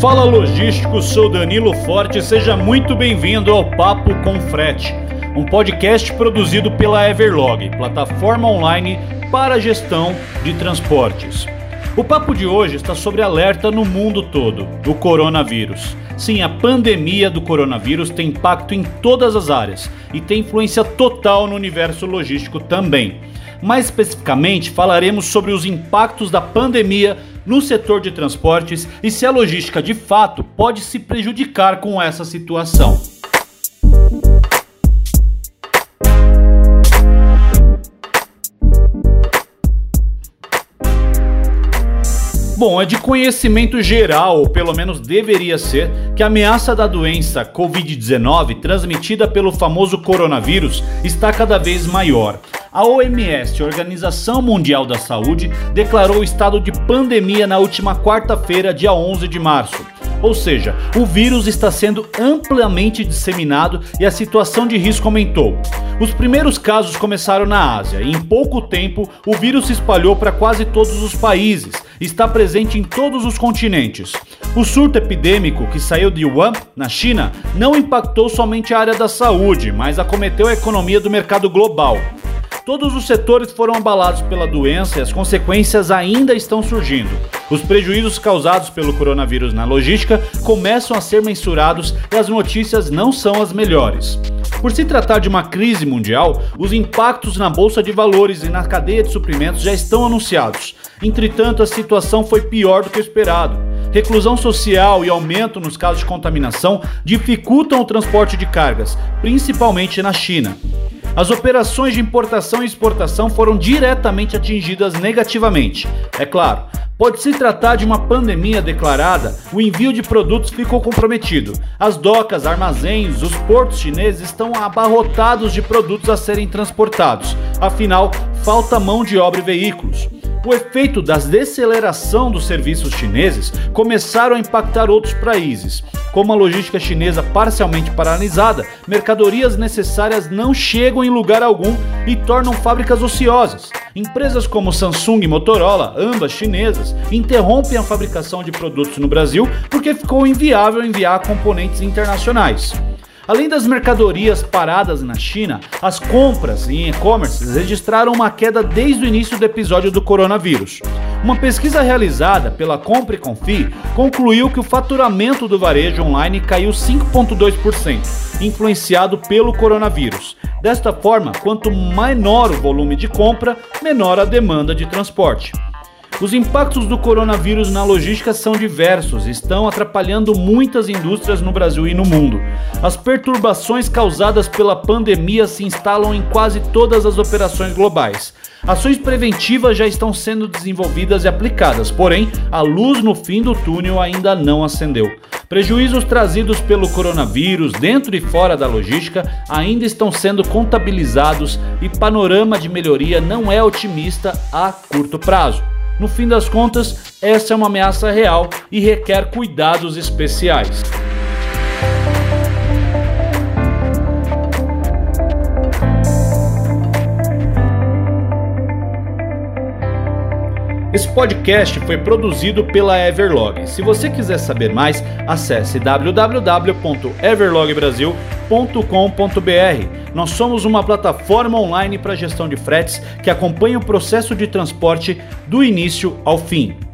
Fala logístico, sou Danilo Forte, seja muito bem-vindo ao Papo com Frete, um podcast produzido pela Everlog, plataforma online para gestão de transportes. O papo de hoje está sobre alerta no mundo todo do coronavírus. Sim, a pandemia do coronavírus tem impacto em todas as áreas e tem influência total no universo logístico também. Mais especificamente, falaremos sobre os impactos da pandemia no setor de transportes e se a logística de fato pode se prejudicar com essa situação. Bom, é de conhecimento geral, ou pelo menos deveria ser, que a ameaça da doença Covid-19, transmitida pelo famoso coronavírus, está cada vez maior. A OMS, Organização Mundial da Saúde, declarou estado de pandemia na última quarta-feira, dia 11 de março. Ou seja, o vírus está sendo amplamente disseminado e a situação de risco aumentou. Os primeiros casos começaram na Ásia e em pouco tempo o vírus se espalhou para quase todos os países, está presente em todos os continentes. O surto epidêmico que saiu de Wuhan, na China, não impactou somente a área da saúde, mas acometeu a economia do mercado global. Todos os setores foram abalados pela doença e as consequências ainda estão surgindo. Os prejuízos causados pelo coronavírus na logística começam a ser mensurados e as notícias não são as melhores. Por se tratar de uma crise mundial, os impactos na bolsa de valores e na cadeia de suprimentos já estão anunciados. Entretanto, a situação foi pior do que o esperado. Reclusão social e aumento nos casos de contaminação dificultam o transporte de cargas, principalmente na China. As operações de importação e exportação foram diretamente atingidas negativamente. É claro, pode se tratar de uma pandemia declarada, o envio de produtos ficou comprometido. As docas, armazéns, os portos chineses estão abarrotados de produtos a serem transportados. Afinal, falta mão de obra e veículos. O efeito da deceleração dos serviços chineses começaram a impactar outros países. Como a logística chinesa parcialmente paralisada, mercadorias necessárias não chegam em lugar algum e tornam fábricas ociosas. Empresas como Samsung e Motorola, ambas chinesas, interrompem a fabricação de produtos no Brasil porque ficou inviável enviar componentes internacionais. Além das mercadorias paradas na China, as compras em e-commerce registraram uma queda desde o início do episódio do coronavírus. Uma pesquisa realizada pela Compre Confi concluiu que o faturamento do varejo online caiu 5,2%, influenciado pelo coronavírus. Desta forma, quanto menor o volume de compra, menor a demanda de transporte. Os impactos do coronavírus na logística são diversos estão atrapalhando muitas indústrias no Brasil e no mundo. As perturbações causadas pela pandemia se instalam em quase todas as operações globais. Ações preventivas já estão sendo desenvolvidas e aplicadas, porém, a luz no fim do túnel ainda não acendeu. Prejuízos trazidos pelo coronavírus dentro e fora da logística ainda estão sendo contabilizados e panorama de melhoria não é otimista a curto prazo. No fim das contas, essa é uma ameaça real e requer cuidados especiais. Esse podcast foi produzido pela Everlog. Se você quiser saber mais, acesse www.everlogbrasil.com.br nós somos uma plataforma online para gestão de fretes que acompanha o processo de transporte do início ao fim.